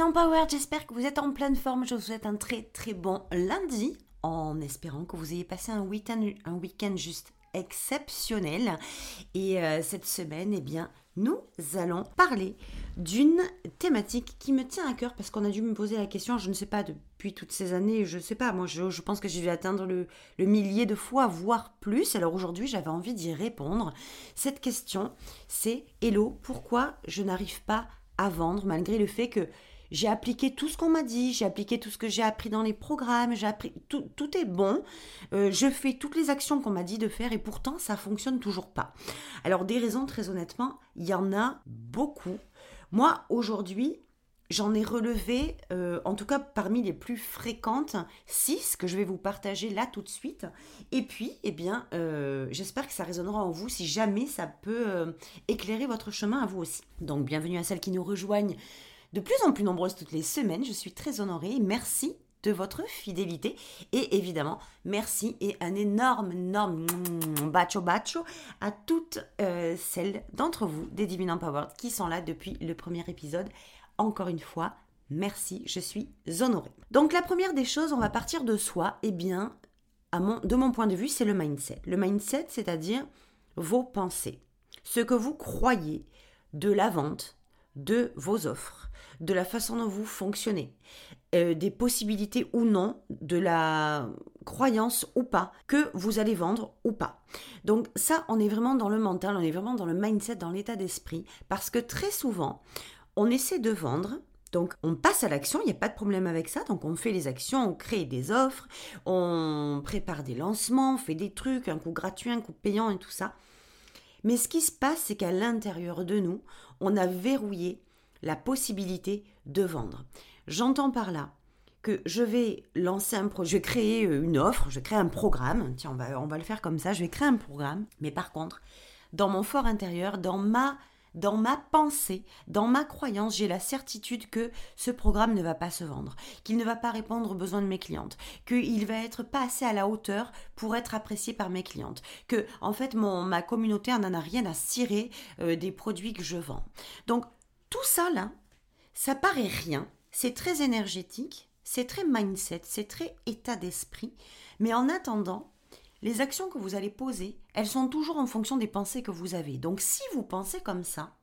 Empowered, j'espère que vous êtes en pleine forme. Je vous souhaite un très très bon lundi en espérant que vous ayez passé un week-end un week juste exceptionnel. Et euh, cette semaine, eh bien, nous allons parler d'une thématique qui me tient à cœur parce qu'on a dû me poser la question, je ne sais pas, depuis toutes ces années, je ne sais pas, moi je, je pense que j'ai dû atteindre le, le, millier de fois, voire plus. Alors aujourd'hui, j'avais envie d'y répondre. Cette question, c'est Hello, pourquoi je n'arrive pas à vendre malgré le fait que j'ai appliqué tout ce qu'on m'a dit, j'ai appliqué tout ce que j'ai appris dans les programmes, j'ai appris tout, est bon. Euh, je fais toutes les actions qu'on m'a dit de faire et pourtant ça fonctionne toujours pas. Alors des raisons très honnêtement, il y en a beaucoup. Moi aujourd'hui, J'en ai relevé, euh, en tout cas parmi les plus fréquentes, 6 que je vais vous partager là tout de suite. Et puis, eh bien, euh, j'espère que ça résonnera en vous si jamais ça peut éclairer votre chemin à vous aussi. Donc, bienvenue à celles qui nous rejoignent de plus en plus nombreuses toutes les semaines. Je suis très honorée. Merci de votre fidélité. Et évidemment, merci et un énorme, énorme bacho bacho à toutes celles d'entre vous des Divine Empowered qui sont là depuis le premier épisode encore une fois, merci, je suis honorée. Donc la première des choses, on va partir de soi, eh bien, de mon point de vue, c'est le mindset. Le mindset, c'est-à-dire vos pensées, ce que vous croyez de la vente, de vos offres, de la façon dont vous fonctionnez, euh, des possibilités ou non, de la croyance ou pas, que vous allez vendre ou pas. Donc ça, on est vraiment dans le mental, on est vraiment dans le mindset, dans l'état d'esprit, parce que très souvent, on essaie de vendre. Donc on passe à l'action, il n'y a pas de problème avec ça. Donc on fait les actions, on crée des offres, on prépare des lancements, on fait des trucs, un coup gratuit, un coup payant et tout ça. Mais ce qui se passe, c'est qu'à l'intérieur de nous, on a verrouillé la possibilité de vendre. J'entends par là que je vais lancer un projet, je vais créer euh, une offre, je créer un programme. Tiens, on va, on va le faire comme ça. Je vais créer un programme. Mais par contre, dans mon fort intérieur, dans ma dans ma pensée, dans ma croyance, j'ai la certitude que ce programme ne va pas se vendre, qu'il ne va pas répondre aux besoins de mes clientes, qu'il va être pas assez à la hauteur pour être apprécié par mes clientes, que en fait mon ma communauté n'en a rien à cirer euh, des produits que je vends. Donc tout ça là, ça paraît rien, c'est très énergétique, c'est très mindset, c'est très état d'esprit, mais en attendant, les actions que vous allez poser, elles sont toujours en fonction des pensées que vous avez. Donc si vous pensez comme ça,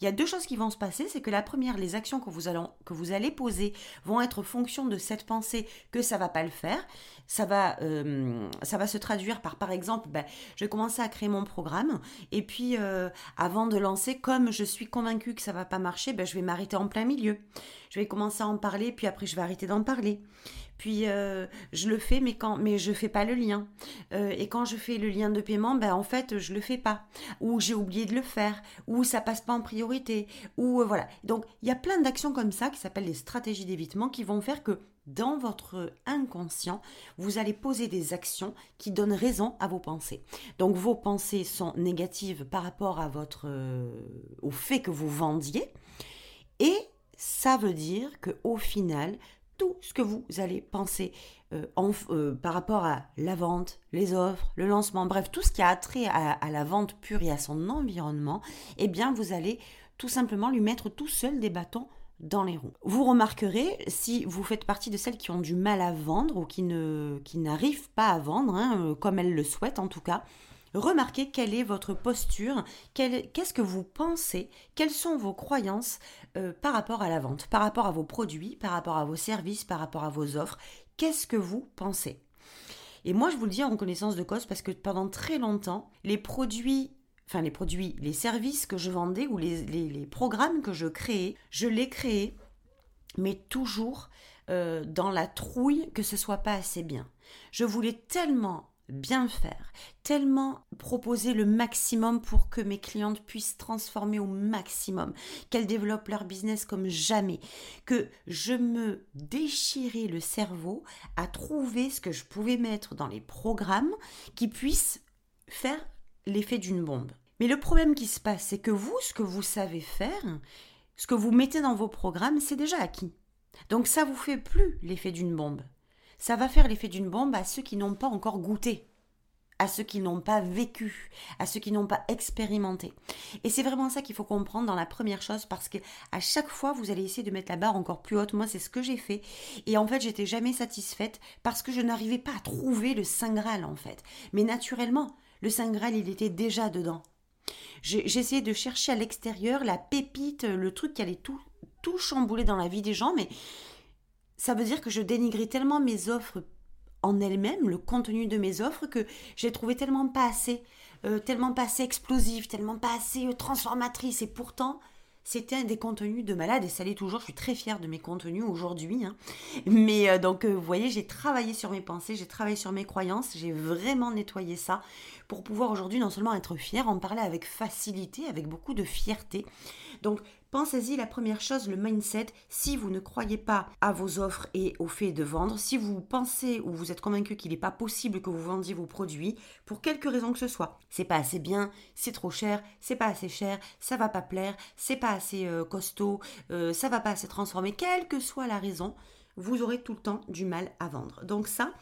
il y a deux choses qui vont se passer. C'est que la première, les actions que vous, allez, que vous allez poser vont être fonction de cette pensée que ça va pas le faire. Ça va, euh, ça va se traduire par, par exemple, ben, je vais commencer à créer mon programme et puis euh, avant de lancer, comme je suis convaincue que ça va pas marcher, ben, je vais m'arrêter en plein milieu. Je vais commencer à en parler, puis après je vais arrêter d'en parler puis euh, je le fais mais quand mais je fais pas le lien. Euh, et quand je fais le lien de paiement ben en fait je le fais pas. Ou j'ai oublié de le faire. Ou ça passe pas en priorité. Ou euh, voilà. Donc il y a plein d'actions comme ça qui s'appellent les stratégies d'évitement qui vont faire que dans votre inconscient, vous allez poser des actions qui donnent raison à vos pensées. Donc vos pensées sont négatives par rapport à votre au fait que vous vendiez. Et ça veut dire que au final, ce que vous allez penser euh, euh, par rapport à la vente, les offres, le lancement, bref, tout ce qui a trait à, à, la vente pure et à son environnement, eh bien, vous allez tout simplement lui mettre tout seul des bâtons dans les roues. Vous remarquerez, si vous faites partie de celles qui ont du mal à vendre ou qui ne qui n'arrivent pas à vendre, hein, euh, comme elles le souhaitent en tout cas, Remarquez quelle est votre posture, qu'est-ce que vous pensez, quelles sont vos croyances euh, par rapport à la vente, par rapport à vos produits, par rapport à vos services, par rapport à vos offres. Qu'est-ce que vous pensez? Et moi, je vous le dis en connaissance de cause parce que pendant très longtemps, les produits enfin les produits, les services que je vendais ou les, programmes que je créais, je les créais, mais toujours euh, dans la trouille que ce soit pas assez bien. Je voulais tellement bien faire, tellement proposer le maximum pour que mes clientes puissent transformer au maximum, qu'elles développent leur business comme jamais, que je me déchirais le cerveau à trouver ce que je pouvais mettre dans les programmes qui puissent faire l'effet d'une bombe. Mais le problème qui se passe, c'est que vous, ce que vous savez faire, ce que vous mettez dans vos programmes, c'est déjà acquis. Donc ça vous fait plus l'effet d'une bombe ça va faire l'effet d'une bombe à ceux qui n'ont pas encore goûté, à ceux qui n'ont pas vécu, à ceux qui n'ont pas expérimenté. Et c'est vraiment ça qu'il faut comprendre dans la première chose parce que à chaque fois vous allez essayer de mettre la barre encore plus haute. Moi c'est ce que j'ai fait et en fait j'étais jamais satisfaite parce que je n'arrivais pas à trouver le saint graal en fait. Mais naturellement le saint graal il était déjà dedans. J'essayais de chercher à l'extérieur la pépite, le truc qui allait tout tout chambouler dans la vie des gens, mais ça veut dire que je dénigrais tellement mes offres en elles-mêmes, le contenu de mes offres, que j'ai trouvé tellement pas assez, euh, tellement pas assez explosif, tellement pas assez euh, transformatrice. Et pourtant, c'était des contenus de malade et ça l'est toujours. Je suis très fière de mes contenus aujourd'hui. Hein. Mais euh, donc, vous voyez, j'ai travaillé sur mes pensées, j'ai travaillé sur mes croyances, j'ai vraiment nettoyé ça pour pouvoir aujourd'hui non seulement être fière, en parler avec facilité, avec beaucoup de fierté. Donc, Pensez-y, la première chose, le mindset, si vous ne croyez pas à vos offres et au fait de vendre, si vous pensez ou vous êtes convaincu qu'il n'est pas possible que vous vendiez vos produits, pour quelque raison que ce soit, c'est pas assez bien, c'est trop cher, c'est pas assez cher, ça va pas plaire, c'est pas assez euh, costaud, euh, ça va pas assez transformer, quelle que soit la raison, vous aurez tout le temps du mal à vendre. Donc ça,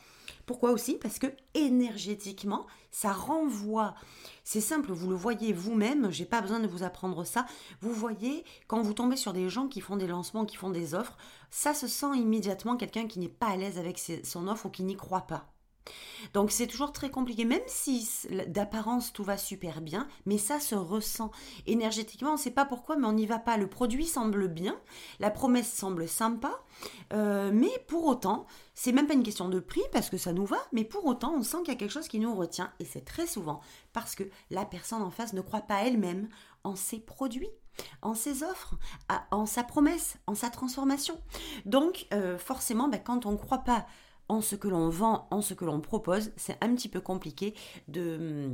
pourquoi aussi? Parce que énergétiquement, ça renvoie. C'est simple, vous le voyez vous-même, j'ai pas besoin de vous apprendre ça. Vous voyez, quand vous tombez sur des gens qui font des lancements, qui font des offres, ça se sent immédiatement quelqu'un qui n'est pas à l'aise avec son offre ou qui n'y croit pas. Donc c'est toujours très compliqué, même si d'apparence tout va super bien, mais ça se ressent. Énergétiquement, on ne sait pas pourquoi, mais on n'y va pas. Le produit semble bien, la promesse semble sympa, euh, mais pour autant, c'est même pas une question de prix parce que ça nous va, mais pour autant, on sent qu'il y a quelque chose qui nous retient, et c'est très souvent parce que la personne en face ne croit pas elle-même en ses produits en ses offres, en sa promesse, en sa transformation. Donc, euh, forcément, ben, quand on ne croit pas en ce que l'on vend, en ce que l'on propose, c'est un petit peu compliqué de,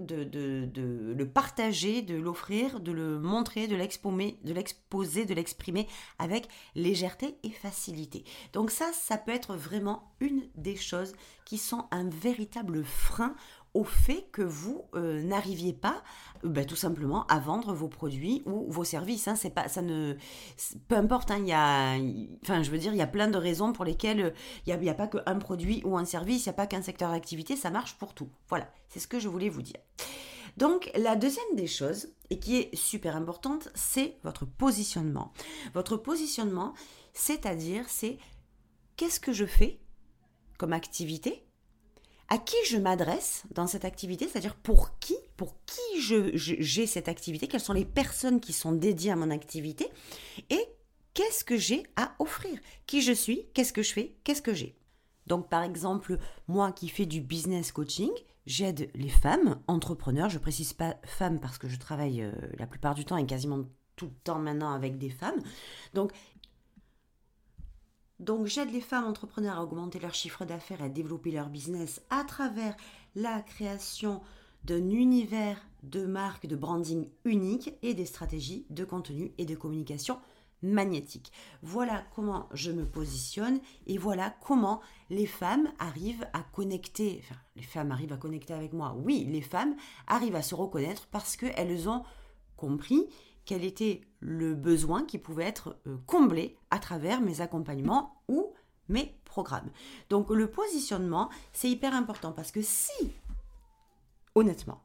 de, de, le partager, de l'offrir, de le montrer, de l'exposer, de l'exposer, de l'exprimer avec légèreté et facilité. Donc ça, ça peut être vraiment une des choses qui sont un véritable frein au fait que vous euh, n'arriviez pas euh, bah, tout simplement à vendre vos produits ou vos services. Hein. c'est pas, ça ne, peu importe. Hein, il enfin, je veux dire, il y a plein de raisons pour lesquelles euh, il n'y a, a, pas qu'un produit ou un service, il n'y a pas qu'un secteur d'activité, ça marche pour tout. Voilà, c'est ce que je voulais vous dire. Donc la deuxième des choses, et qui est super importante, c'est votre positionnement. Votre positionnement, c'est-à-dire, c'est qu'est-ce que je fais comme activité à qui je m'adresse dans cette activité, c'est-à-dire pour qui, pour qui j'ai je, cette activité, quelles sont les personnes qui sont dédiées à mon activité et qu'est-ce que j'ai à offrir, qui je suis, qu'est-ce que je fais, qu'est-ce que j'ai? Donc par exemple, moi qui fais du business coaching, j'aide les femmes entrepreneurs, je précise pas femmes parce que je travaille euh, la plupart du temps et quasiment tout le temps maintenant avec des femmes. Donc donc j'aide les femmes entrepreneurs à augmenter leur chiffre d'affaires et à développer leur business à travers la création d'un univers de marque, de branding unique et des stratégies de contenu et de communication magnétique. Voilà comment je me positionne et voilà comment les femmes arrivent à connecter, enfin les femmes arrivent à connecter avec moi. Oui, les femmes arrivent à se reconnaître parce qu'elles ont compris quel était le besoin qui pouvait être euh, comblé à travers mes accompagnements ou mes programmes. Donc le positionnement, c'est hyper important parce que si, honnêtement,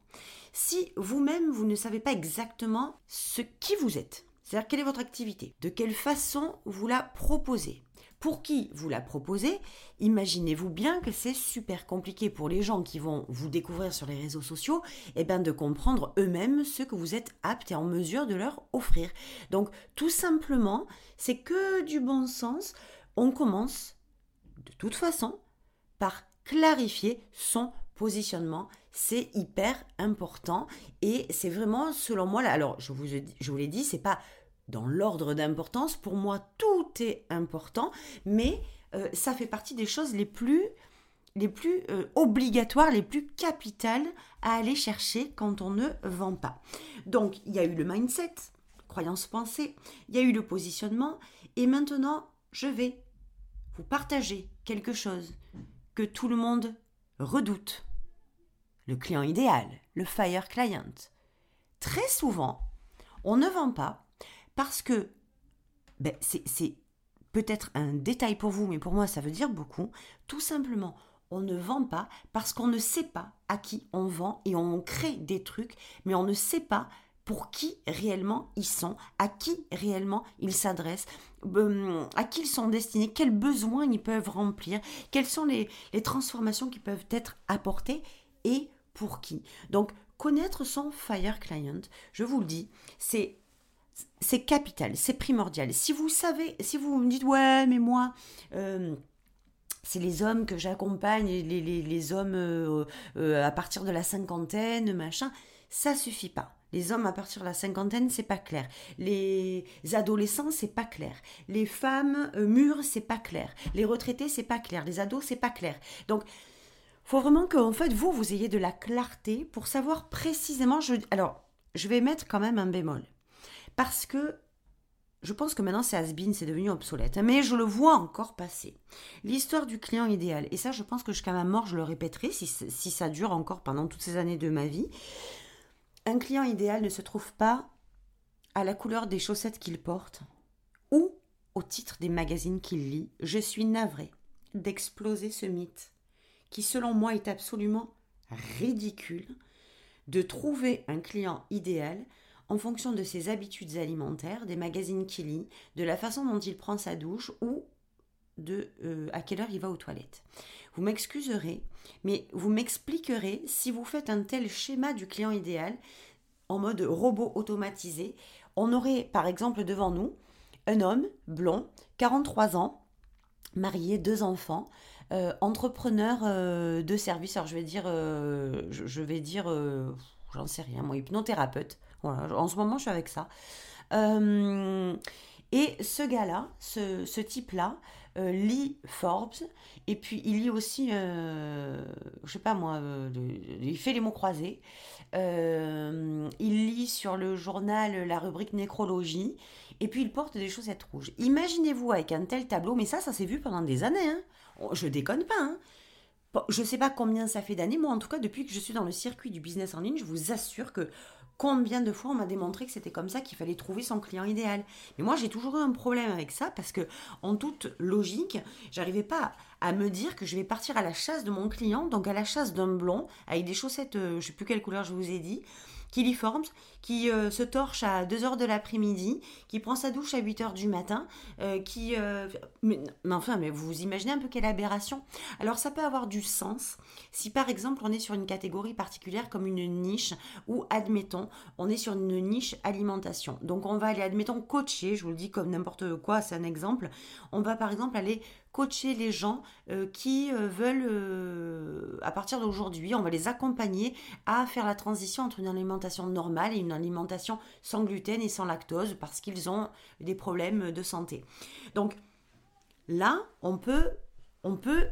si vous-même, vous ne savez pas exactement ce qui vous êtes, c'est-à-dire quelle est votre activité, de quelle façon vous la proposez, pour qui vous la proposez, imaginez-vous bien que c'est super compliqué pour les gens qui vont vous découvrir sur les réseaux sociaux, et eh bien de comprendre eux-mêmes ce que vous êtes apte et en mesure de leur offrir. Donc tout simplement, c'est que du bon sens. On commence de toute façon par clarifier son positionnement. C'est hyper important et c'est vraiment, selon moi, alors je vous, je vous l'ai dit, c'est pas dans l'ordre d'importance. Pour moi, tout est important, mais euh, ça fait partie des choses les plus les plus euh, obligatoires, les plus capitales à aller chercher quand on ne vend pas. Donc, il y a eu le mindset, croyance pensée, il y a eu le positionnement, et maintenant, je vais vous partager quelque chose que tout le monde redoute. Le client idéal, le fire client. Très souvent, on ne vend pas parce que ben, c'est peut-être un détail pour vous, mais pour moi ça veut dire beaucoup. Tout simplement, on ne vend pas parce qu'on ne sait pas à qui on vend et on crée des trucs, mais on ne sait pas pour qui réellement ils sont, à qui réellement ils s'adressent, euh, à qui ils sont destinés, quels besoins ils peuvent remplir, quelles sont les, transformations qui peuvent être apportées et pour qui. Donc connaître son fire client, je vous le dis, c'est c'est capital, c'est primordial. Si vous savez, si vous me dites ouais mais moi euh, c'est les hommes que j'accompagne, les, les, hommes euh, à partir de la cinquantaine, machin, ça suffit pas. Les hommes à partir de la cinquantaine, c'est pas clair. Les adolescents, c'est pas clair. Les femmes euh, mûres, c'est pas clair. Les retraités, c'est pas clair. Les ados, c'est pas clair. Donc, faut vraiment que, en fait, vous, vous ayez de la clarté pour savoir précisément. Alors, je vais mettre quand même un bémol. Parce que je pense que maintenant c'est has c'est devenu obsolète, mais je le vois encore passer. L'histoire du client idéal, et ça je pense que jusqu'à ma mort je le répéterai si, si ça dure encore pendant toutes ces années de ma vie, un client idéal ne se trouve pas à la couleur des chaussettes qu'il porte ou au titre des magazines qu'il lit. Je suis navrée d'exploser ce mythe qui selon moi est absolument ridicule de trouver un client idéal en fonction de ses habitudes alimentaires, des magazines qu'il lit, de la façon dont il prend sa douche ou de euh, à quelle heure il va aux toilettes. Vous m'excuserez, mais vous m'expliquerez si vous faites un tel schéma du client idéal en mode robot automatisé. On aurait par exemple devant nous un homme blond, 43 ans, marié, deux enfants, euh, entrepreneur euh, de service. Alors je vais dire, je, vais dire, j'en sais rien, moi hypnothérapeute. Voilà, en ce moment je suis avec ça. et ce gars-là, ce, type-là, euh, lit Forbes et puis il lit aussi, euh, je sais pas moi, euh, il fait les mots croisés. il lit sur le journal la rubrique nécrologie et puis il porte des chaussettes rouges. Imaginez-vous avec un tel tableau, mais ça, ça s'est vu pendant des années. Hein. Je déconne pas. Hein. je ne sais pas combien ça fait d'années, moi en tout cas depuis que je suis dans le circuit du business en ligne, je vous assure que Combien de fois on m'a démontré que c'était comme ça qu'il fallait trouver son client idéal. Mais moi j'ai toujours eu un problème avec ça parce que en toute logique, j'arrivais pas à me dire que je vais partir à la chasse de mon client, donc à la chasse d'un blond avec des chaussettes, euh, je sais plus quelle couleur je vous ai dit, qui Forms, qui euh, se torche à 2h de l'après-midi, qui prend sa douche à 8h du matin, euh, qui... mais, mais, enfin, mais vous vous imaginez un peu quelle aberration Alors ça peut avoir du sens si par exemple on est sur une catégorie particulière comme une niche ou admettons on est sur une niche alimentation. Donc on va aller admettons coacher, je vous le dis comme n'importe quoi, c'est un exemple. On va par exemple aller coacher les gens euh, qui euh, veulent, euh, à partir d'aujourd'hui, on va les accompagner à faire la transition entre une alimentation normale et une alimentation sans gluten et sans lactose parce qu'ils ont des problèmes de santé. Donc là, on peut, on peut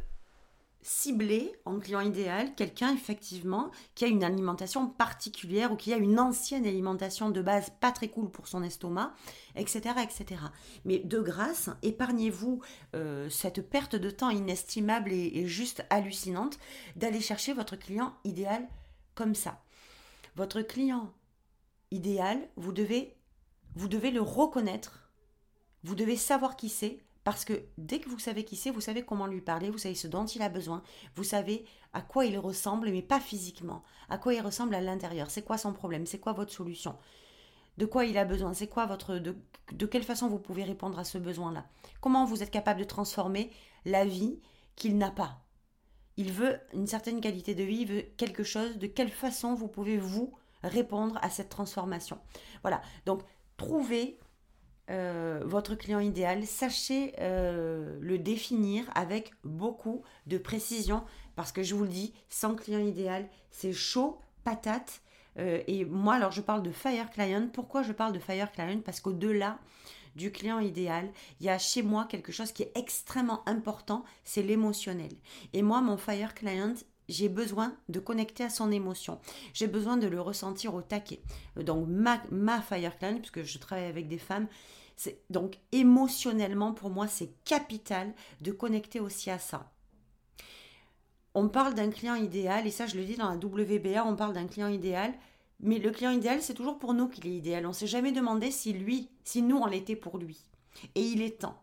cibler en client idéal quelqu'un effectivement qui a une alimentation particulière ou qui a une ancienne alimentation de base pas très cool pour son estomac, etc. etc. Mais de grâce, épargnez-vous euh, cette perte de temps inestimable et, juste hallucinante d'aller chercher votre client idéal comme ça. Votre client idéal, vous devez, vous devez le reconnaître, vous devez savoir qui c'est, parce que dès que vous savez qui c'est, vous savez comment lui parler, vous savez ce dont il a besoin, vous savez à quoi il ressemble, mais pas physiquement, à quoi il ressemble à l'intérieur, c'est quoi son problème, c'est quoi votre solution, de quoi il a besoin, c'est quoi votre... De, de quelle façon vous pouvez répondre à ce besoin-là, comment vous êtes capable de transformer la vie qu'il n'a pas? Il veut une certaine qualité de vie, il veut quelque chose, de quelle façon vous pouvez vous répondre à cette transformation? Voilà, donc trouvez euh, votre client idéal, sachez euh, le définir avec beaucoup de précision parce que je vous le dis, sans client idéal, c'est chaud, patate. Euh, et moi, alors je parle de Fire Client. Pourquoi je parle de Fire Client? Parce qu'au-delà du client idéal, il y a chez moi quelque chose qui est extrêmement important, c'est l'émotionnel. Et moi, mon Fire Client, j'ai besoin de connecter à son émotion. J'ai besoin de le ressentir au taquet. Donc ma, ma Fire Client, puisque je travaille avec des femmes, donc émotionnellement pour moi c'est capital de connecter aussi à ça. On parle d'un client idéal, et ça je le dis dans la WBA, on parle d'un client idéal, mais le client idéal c'est toujours pour nous qu'il est idéal. On ne s'est jamais demandé si lui, si nous on l'était pour lui. Et il est temps.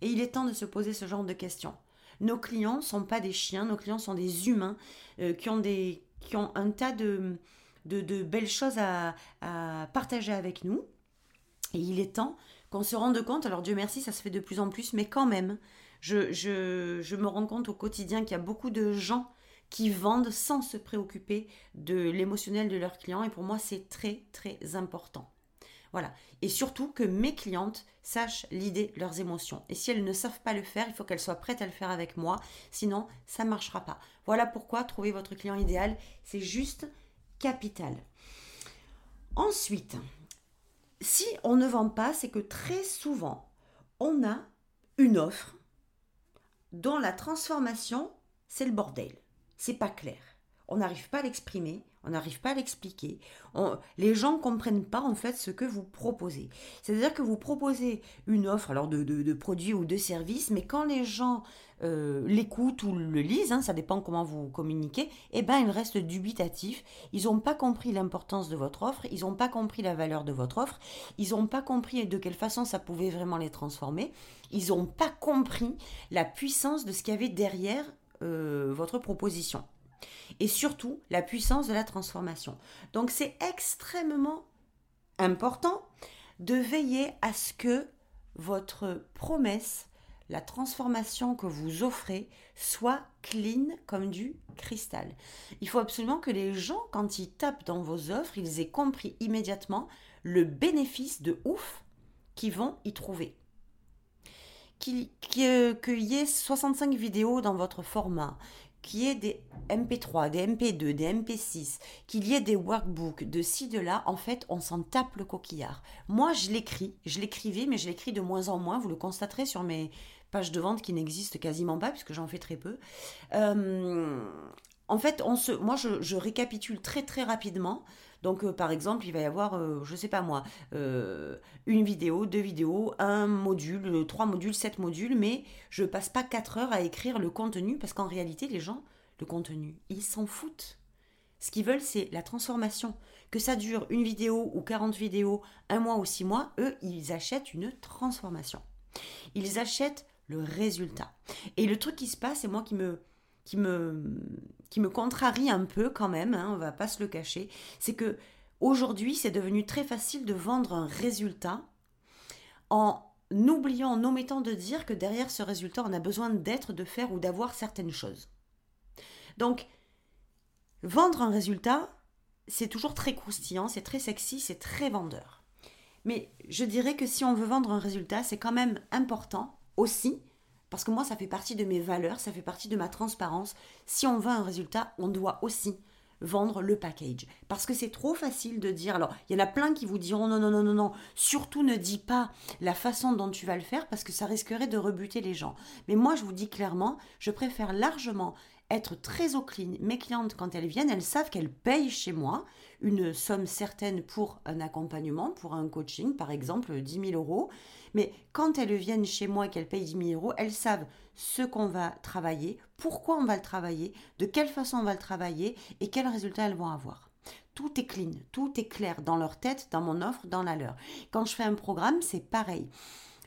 Et il est temps de se poser ce genre de questions. Nos clients ne sont pas des chiens, nos clients sont des humains euh, qui, ont des, qui ont un tas de, de, belles choses à, à partager avec nous. Et il est temps qu'on se rende compte, alors Dieu merci, ça se fait de plus en plus, mais quand même, je, me rends compte au quotidien qu'il y a beaucoup de gens qui vendent sans se préoccuper de l'émotionnel de leurs clients. Et pour moi, c'est très, très important. Voilà. Et surtout que mes clientes sachent l'idée leurs émotions. Et si elles ne savent pas le faire, il faut qu'elles soient prêtes à le faire avec moi. Sinon, ça ne marchera pas. Voilà pourquoi trouver votre client idéal, c'est juste capital. Ensuite, si on ne vend pas, c'est que très souvent, on a une offre dont la transformation, c'est le bordel. C'est pas clair. On n'arrive pas à l'exprimer, on n'arrive pas à l'expliquer. les gens ne comprennent pas en fait ce que vous proposez. C'est-à-dire que vous proposez une offre alors de, produits ou de services, mais quand les gens euh, l'écoutent ou le lisent, hein, ça dépend comment vous communiquez, eh ben ils restent dubitatifs. Ils n'ont pas compris l'importance de votre offre, ils n'ont pas compris la valeur de votre offre, ils n'ont pas compris de quelle façon ça pouvait vraiment les transformer, ils n'ont pas compris la puissance de ce qu'il y avait derrière euh, votre proposition et surtout la puissance de la transformation. Donc c'est extrêmement important de veiller à ce que votre promesse, la transformation que vous offrez, soit clean comme du cristal. Il faut absolument que les gens, quand ils tapent dans vos offres, ils aient compris immédiatement le bénéfice de ouf qu'ils vont y trouver. Qu'il y ait 65 vidéos dans votre format, qu'il y ait des MP3, des MP2, des MP6, qu'il y ait des workbooks de ci, de là, en fait, on s'en tape le coquillard. Moi, je l'écris, je l'écrivais, mais je l'écris de moins en moins, vous le constaterez sur mes pages de vente qui n'existent quasiment pas, puisque j'en fais très peu. Euh, en fait, moi, je récapitule très très rapidement donc, euh, par exemple, il va y avoir, euh, je ne sais pas moi, euh, une vidéo, deux vidéos, un module, trois modules, sept modules, mais je passe pas quatre heures à écrire le contenu parce qu'en réalité, les gens, le contenu, ils s'en foutent. Ce qu'ils veulent, c'est la transformation. Que ça dure une vidéo ou 40 vidéos, un mois ou six mois, eux, ils achètent une transformation. Ils achètent le résultat. Et le truc qui se passe, c'est moi qui me, qui me, qui me contrarie un peu quand même, hein, on va pas se le cacher, c'est que aujourd'hui c'est devenu très facile de vendre un résultat en oubliant, en omettant de dire que derrière ce résultat on a besoin d'être, de faire ou d'avoir certaines choses. Donc, vendre un résultat, c'est toujours très croustillant, c'est très sexy, c'est très vendeur. Mais je dirais que si on veut vendre un résultat, c'est quand même important aussi parce que moi, ça fait partie de mes valeurs, ça fait partie de ma transparence. Si on veut un résultat, on doit aussi vendre le package. Parce que c'est trop facile de dire, alors il y en a plein qui vous diront non, non, non, non, non, surtout ne dis pas la façon dont tu vas le faire parce que ça risquerait de rebuter les gens. Mais moi je vous dis clairement, je préfère largement être très au clean. Mes clientes, quand elles viennent, elles savent qu'elles payent chez moi une somme certaine pour un accompagnement, pour un coaching, par exemple 10 000 euros. Mais quand elles viennent chez moi et qu'elles payent 10 000 euros, elles savent ce qu'on va travailler, pourquoi on va le travailler, de quelle façon on va le travailler et quels résultats elles vont avoir. Tout est clean, tout est clair dans leur tête, dans mon offre, dans la leur. Quand je fais un programme, c'est pareil.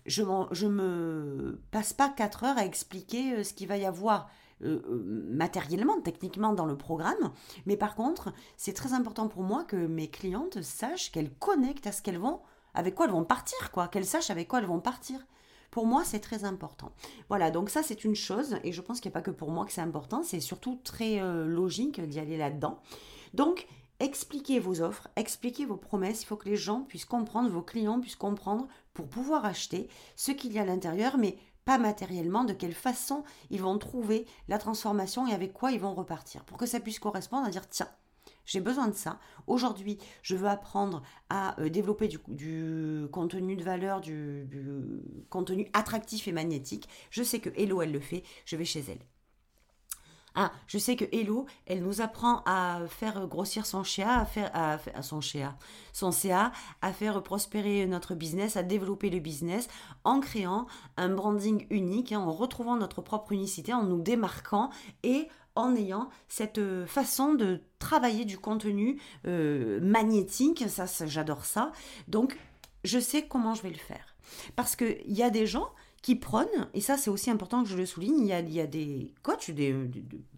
Je ne me passe pas 4 heures à expliquer euh, ce qu'il va y avoir euh, euh, matériellement, techniquement dans le programme. Mais par contre, c'est très important pour moi que mes clientes sachent qu'elles connectent à ce qu'elles vont, avec quoi elles vont partir, quoi, qu'elles sachent avec quoi elles vont partir. Pour moi, c'est très important. Voilà, donc ça, c'est une chose, et je pense qu'il n'y a pas que pour moi que c'est important, c'est surtout très euh, logique d'y aller là-dedans. Donc, expliquez vos offres, expliquez vos promesses, il faut que les gens puissent comprendre, vos clients puissent comprendre pour pouvoir acheter ce qu'il y a à l'intérieur, mais pas matériellement, de quelle façon ils vont trouver la transformation et avec quoi ils vont repartir, pour que ça puisse correspondre à dire tiens, J'ai besoin de ça. Aujourd'hui, je veux apprendre à euh, développer du, contenu de valeur, du, du contenu attractif et magnétique. Je sais que Hello, elle le fait. Je vais chez elle. Ah, je sais que Hello, elle nous apprend à faire grossir son à faire, à, son son CA, à faire prospérer notre business, à développer le business en créant un branding unique, hein, en retrouvant notre propre unicité, en nous démarquant et en ayant cette façon de travailler du contenu euh, magnétique. Ça, j'adore ça. Donc, je sais comment je vais le faire. Parce qu'il y a des gens qui prônent, et ça c'est aussi important que je le souligne, il y a, des coachs, des,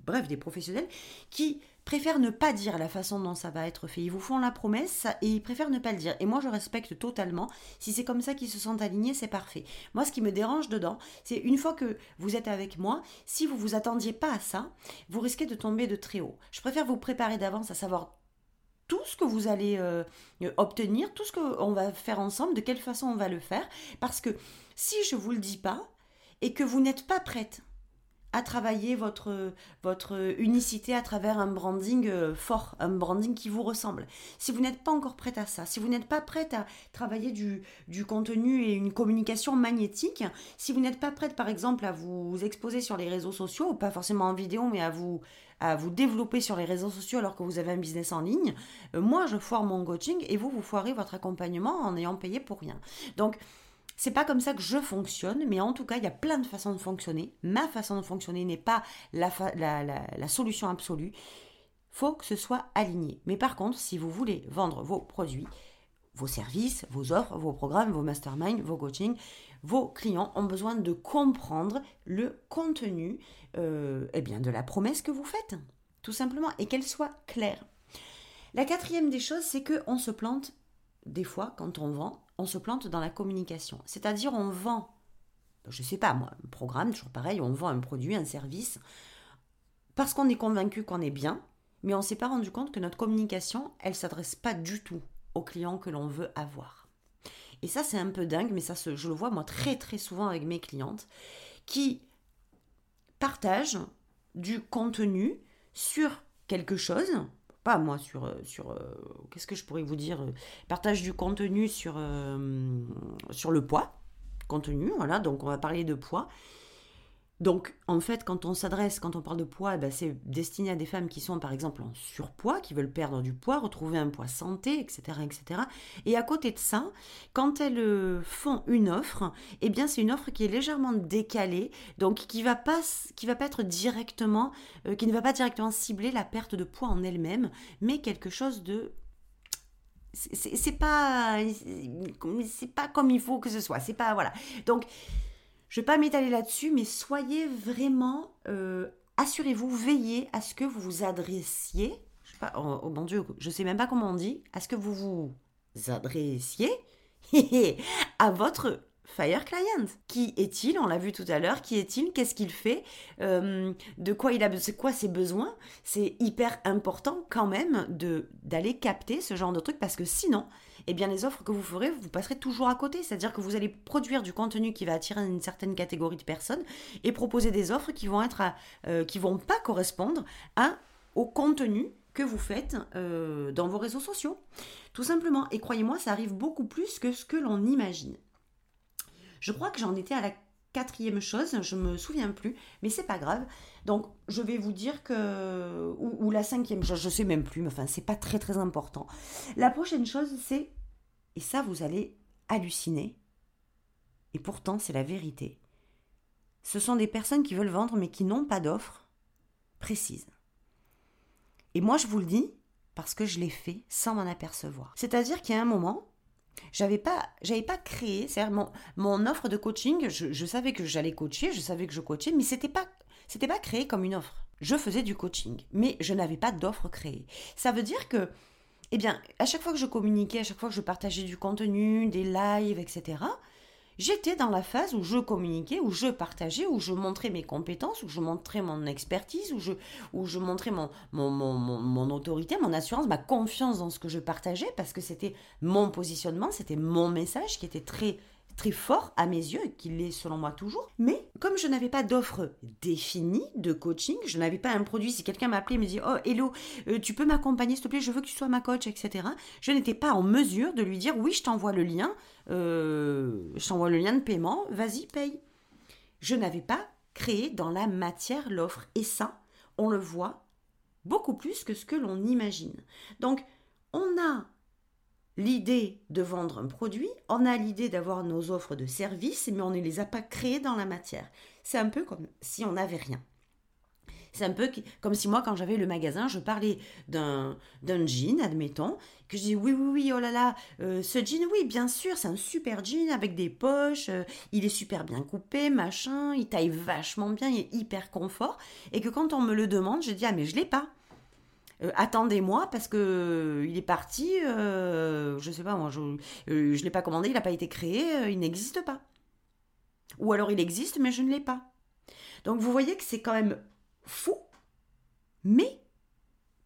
bref, des professionnels qui préfèrent ne pas dire la façon dont ça va être fait. Ils vous font la promesse et ils préfèrent ne pas le dire. Et moi, je respecte totalement. Si c'est comme ça qu'ils se sentent alignés, c'est parfait. Moi, ce qui me dérange dedans, c'est une fois que vous êtes avec moi, si vous vous attendiez pas à ça, vous risquez de tomber de très haut. Je préfère vous préparer d'avance à savoir tout ce que vous allez euh, obtenir, tout ce qu'on va faire ensemble, de quelle façon on va le faire. Parce que si je ne vous le dis pas et que vous n'êtes pas prête à travailler votre, votre unicité à travers un branding euh, fort, un branding qui vous ressemble. Si vous n'êtes pas encore prête à ça, si vous n'êtes pas prête à travailler du, du, contenu et une communication magnétique, si vous n'êtes pas prête par exemple à vous exposer sur les réseaux sociaux, pas forcément en vidéo, mais à vous, à vous développer sur les réseaux sociaux alors que vous avez un business en ligne, euh, moi je foire mon coaching et vous, vous foirez votre accompagnement en ayant payé pour rien. Donc, c'est pas comme ça que je fonctionne, mais en tout cas, il y a plein de façons de fonctionner. Ma façon de fonctionner n'est pas la, la, solution absolue. Faut que ce soit aligné. Mais par contre, si vous voulez vendre vos produits, vos services, vos offres, vos programmes, vos masterminds, vos coachings, vos clients ont besoin de comprendre le contenu euh, eh bien, de la promesse que vous faites, tout simplement, et qu'elle soit claire. La quatrième des choses, c'est qu'on se plante des fois quand on vend on se plante dans la communication. C'est-à-dire on vend, je ne sais pas moi, un programme, toujours pareil, on vend un produit, un service, parce qu'on est convaincu qu'on est bien, mais on ne s'est pas rendu compte que notre communication, elle s'adresse pas du tout aux clients que l'on veut avoir. Et ça, c'est un peu dingue, mais ça, je le vois moi très très souvent avec mes clientes qui partagent du contenu sur quelque chose, pas moi sur euh, sur euh, qu'est-ce que je pourrais vous dire euh, partage du contenu sur sur le poids. Contenu voilà donc on va parler de poids donc, en fait, quand on s'adresse, quand on parle de poids, eh ben, c'est destiné à des femmes qui sont, par exemple, en surpoids, qui veulent perdre du poids, retrouver un poids santé, etc., etc. Et à côté de ça, quand elles euh, font une offre, eh bien, c'est une offre qui est légèrement décalée, donc qui va pas, va pas être directement, euh, qui ne va pas directement cibler la perte de poids en elle-même, mais quelque chose de c'est pas c'est pas comme il faut que ce soit c'est pas voilà donc je ne vais pas m'étaler là-dessus, mais soyez vraiment, euh, assurez-vous, veillez à ce que vous vous adressiez, je sais pas, oh, oh, mon Dieu, je sais même pas comment on dit, à ce que vous vous adressiez à votre Fire Client. Qui est-il? On l'a vu tout à l'heure. Qui est-il? Qu'est-ce qu'il fait? Euh, De quoi il a C'est quoi ses besoins? C'est hyper important quand même d'aller capter ce genre de truc parce que sinon, eh bien les offres que vous ferez, vous passerez toujours à côté. C'est-à-dire que vous allez produire du contenu qui va attirer une certaine catégorie de personnes et proposer des offres qui vont euh, vont pas correspondre au contenu que vous faites euh, dans vos réseaux sociaux. Tout simplement. Et croyez-moi, ça arrive beaucoup plus que ce que l'on imagine. Je crois que j'en étais à la quatrième chose, je me souviens plus, mais c'est pas grave. Donc je vais vous dire que ou, la cinquième, je, je sais même plus, mais enfin c'est pas très très important. La prochaine chose c'est et ça vous allez halluciner. Et pourtant c'est la vérité. Ce sont des personnes qui veulent vendre mais qui n'ont pas d'offre précise. Et moi je vous le dis parce que je l'ai fait sans m'en apercevoir. C'est-à-dire qu'il y a un moment, j'avais pas j'avais pas créé c'est mon, offre de coaching je, savais que j'allais coacher je savais que je coachais mais c'était pas c'était pas créé comme une offre. Je faisais du coaching mais je n'avais pas d'offre créée. Ça veut dire que eh bien à chaque fois que je communiquais à chaque fois que je partageais du contenu des lives etc j'étais dans la phase où je communiquais, où je partageais, où je montrais mes compétences, où je montrais mon expertise, où je, montrais mon, autorité, mon assurance, ma confiance dans ce que je partageais, parce que c'était mon positionnement, c'était mon message qui était très très fort à mes yeux, et qu'il l'est selon moi toujours. Mais comme je n'avais pas d'offre définie de coaching, je n'avais pas un produit, si quelqu'un m'appelait et me dit Oh hello, euh, tu peux m'accompagner s'il te plaît, je veux que tu sois ma coach, etc. Je n'étais pas en mesure de lui dire Oui, je t'envoie le lien, euh, je t'envoie le lien de paiement, vas-y, paye. Je n'avais pas créé dans la matière l'offre. Et ça, on le voit beaucoup plus que ce que l'on imagine. Donc, on a l'idée de vendre un produit, on a l'idée d'avoir nos offres de services, mais on ne les a pas créées dans la matière. C'est un peu comme si on n'avait rien. C'est un peu comme si moi, quand j'avais le magasin, je parlais d'un, jean, admettons, que je dis oui, oui, oui, oh là là, euh, ce jean, oui, bien sûr, c'est un super jean avec des poches, euh, il est super bien coupé, machin, il taille vachement bien, il est hyper confort, et que quand on me le demande, je dis ah mais je l'ai pas. Euh, attendez-moi parce que il est parti, je sais pas moi, je ne l'ai pas commandé, il n'a pas été créé, il n'existe pas. Ou alors il existe mais je ne l'ai pas. Donc vous voyez que c'est quand même fou, mais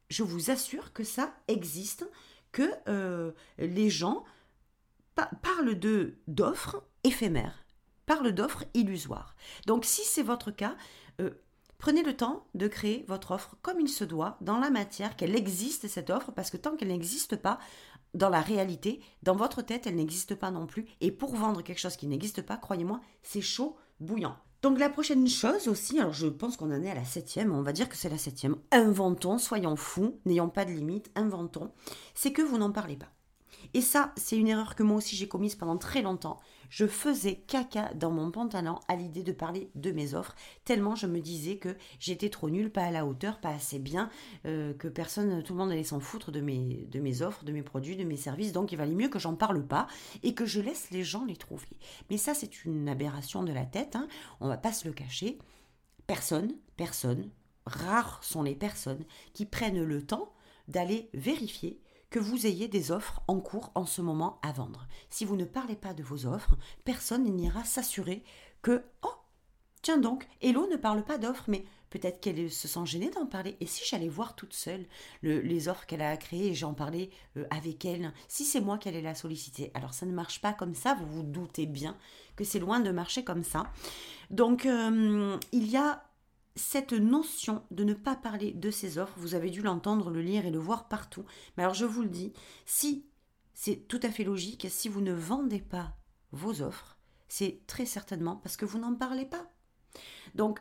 je vous assure que ça existe, que euh, les gens parlent de d'offres éphémères, parlent d'offres illusoires. Donc si c'est votre cas, euh, prenez le temps de créer votre offre comme il se doit, dans la matière, qu'elle existe cette offre, parce que tant qu'elle n'existe pas, dans la réalité, dans votre tête, elle n'existe pas non plus. Et pour vendre quelque chose qui n'existe pas, croyez-moi, c'est chaud, bouillant. Donc la prochaine chose aussi, alors je pense qu'on en est à la septième, on va dire que c'est la septième, inventons, soyons fous, n'ayons pas de limite, inventons, c'est que vous n'en parlez pas. Et ça, c'est une erreur que moi aussi j'ai commise pendant très longtemps. Je faisais caca dans mon pantalon à l'idée de parler de mes offres, tellement je me disais que j'étais trop nulle, pas à la hauteur, pas assez bien, euh, que personne, tout le monde allait s'en foutre de mes, offres, de mes produits, de mes services. Donc il valait mieux que j'en parle pas et que je laisse les gens les trouver. Mais ça, c'est une aberration de la tête, hein. on va pas se le cacher. Personne, personne, rares sont les personnes qui prennent le temps d'aller vérifier que vous ayez des offres en cours en ce moment à vendre. Si vous ne parlez pas de vos offres, personne n'ira s'assurer que oh tiens donc, Hello ne parle pas d'offres, mais peut-être qu'elle se sent gênée d'en parler. Et si j'allais voir toute seule les offres qu'elle a créées et j'en parlais euh, avec elle, si c'est moi qui allais la solliciter? Alors ça ne marche pas comme ça, vous vous doutez bien que c'est loin de marcher comme ça. Donc euh, il y a cette notion de ne pas parler de ces offres, vous avez dû l'entendre, le lire et le voir partout. Mais alors je vous le dis, si c'est tout à fait logique, si vous ne vendez pas vos offres, c'est très certainement parce que vous n'en parlez pas. Donc,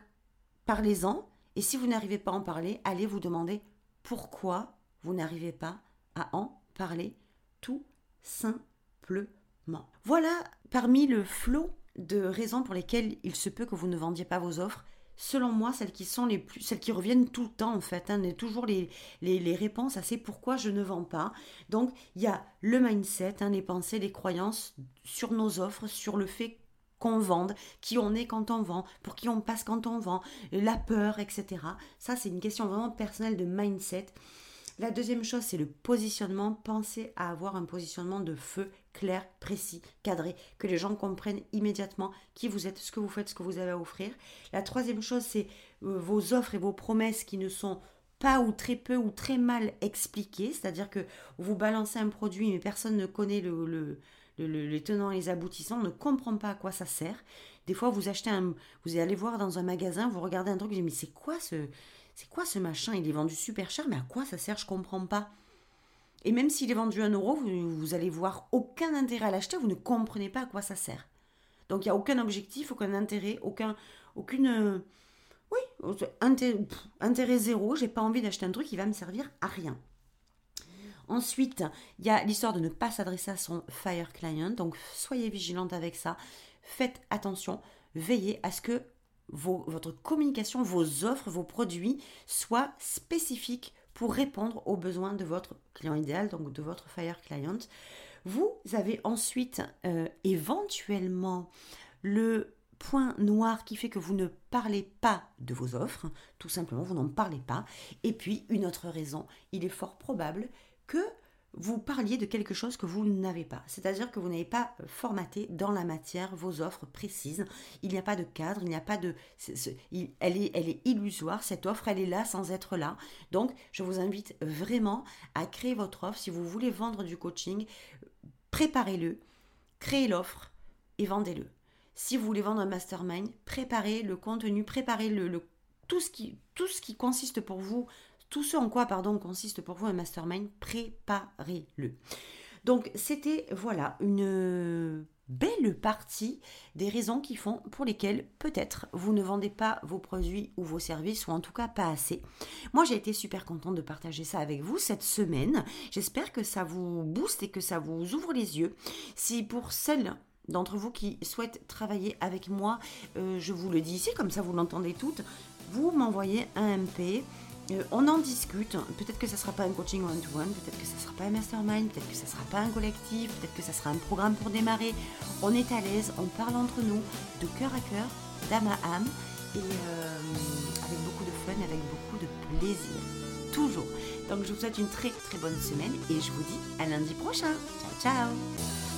parlez-en, et si vous n'arrivez pas à en parler, allez vous demander pourquoi vous n'arrivez pas à en parler tout simplement. Voilà parmi le flot de raisons pour lesquelles il se peut que vous ne vendiez pas vos offres selon moi, celles qui sont les plus, celles qui reviennent tout le temps en fait, hein, toujours les, réponses à c'est pourquoi je ne vends pas. Donc il y a le mindset, hein, les pensées, les croyances sur nos offres, sur le fait qu'on vende, qui on est quand on vend, pour qui on passe quand on vend, la peur, etc. Ça, c'est une question vraiment personnelle de mindset. La deuxième chose, c'est le positionnement. Pensez à avoir un positionnement de feu clair, précis, cadré, que les gens comprennent immédiatement qui vous êtes, ce que vous faites, ce que vous avez à offrir. La troisième chose, c'est euh, vos offres et vos promesses qui ne sont pas ou très peu ou très mal expliquées, c'est-à-dire que vous balancez un produit mais personne ne connaît le, les tenants et les aboutissants, ne comprend pas à quoi ça sert. Des fois, vous achetez un, vous allez voir dans un magasin, vous regardez un truc, vous dites mais c'est quoi ce, c'est quoi ce machin? Il est vendu super cher, mais à quoi ça sert? Je comprends pas. Et même s'il est vendu 1 euro, vous, allez voir aucun intérêt à l'acheter, vous ne comprenez pas à quoi ça sert. Donc il n'y a aucun objectif, aucun intérêt, aucun, aucune... Euh, oui, intérêt, zéro, j'ai pas envie d'acheter un truc qui va me servir à rien. Ensuite, il y a l'histoire de ne pas s'adresser à son fire client, donc soyez vigilante avec ça, faites attention, veillez à ce que votre communication, vos offres, vos produits soient spécifiques répondre aux besoins de votre client idéal, donc de votre Fire Client. Vous avez ensuite euh, éventuellement le point noir qui fait que vous ne parlez pas de vos offres, tout simplement, vous n'en parlez pas. Et puis, une autre raison, il est fort probable que vous parliez de quelque chose que vous n'avez pas. C'est-à-dire que vous n'avez pas formaté dans la matière vos offres précises. Il n'y a pas de cadre, il n'y a pas de... elle, est, elle est illusoire, cette offre, elle est là sans être là. Donc, je vous invite vraiment à créer votre offre. Si vous voulez vendre du coaching, préparez-le, créez l'offre et vendez-le. Si vous voulez vendre un mastermind, préparez le contenu, préparez le, tout, ce qui, tout ce qui consiste pour vous, tout ce en quoi, pardon, consiste pour vous un mastermind, préparez-le. Donc c'était, voilà, une belle partie des raisons qui font pour lesquelles peut-être vous ne vendez pas vos produits ou vos services ou en tout cas pas assez. Moi j'ai été super contente de partager ça avec vous cette semaine. J'espère que ça vous booste et que ça vous ouvre les yeux. Si pour celles d'entre vous qui souhaitent travailler avec moi, euh, je vous le dis ici, comme ça vous l'entendez toutes, vous m'envoyez un MP. Euh, on en discute. Peut-être que ça ne sera pas un coaching one-to-one, peut-être que ça ne sera pas un mastermind, peut-être que ça ne sera pas un collectif, peut-être que ça sera un programme pour démarrer. On est à l'aise, on parle entre nous, de cœur à cœur, d'âme à âme, et euh, avec beaucoup de fun, avec beaucoup de plaisir. Toujours. Donc je vous souhaite une très très bonne semaine et je vous dis à lundi prochain. Ciao ciao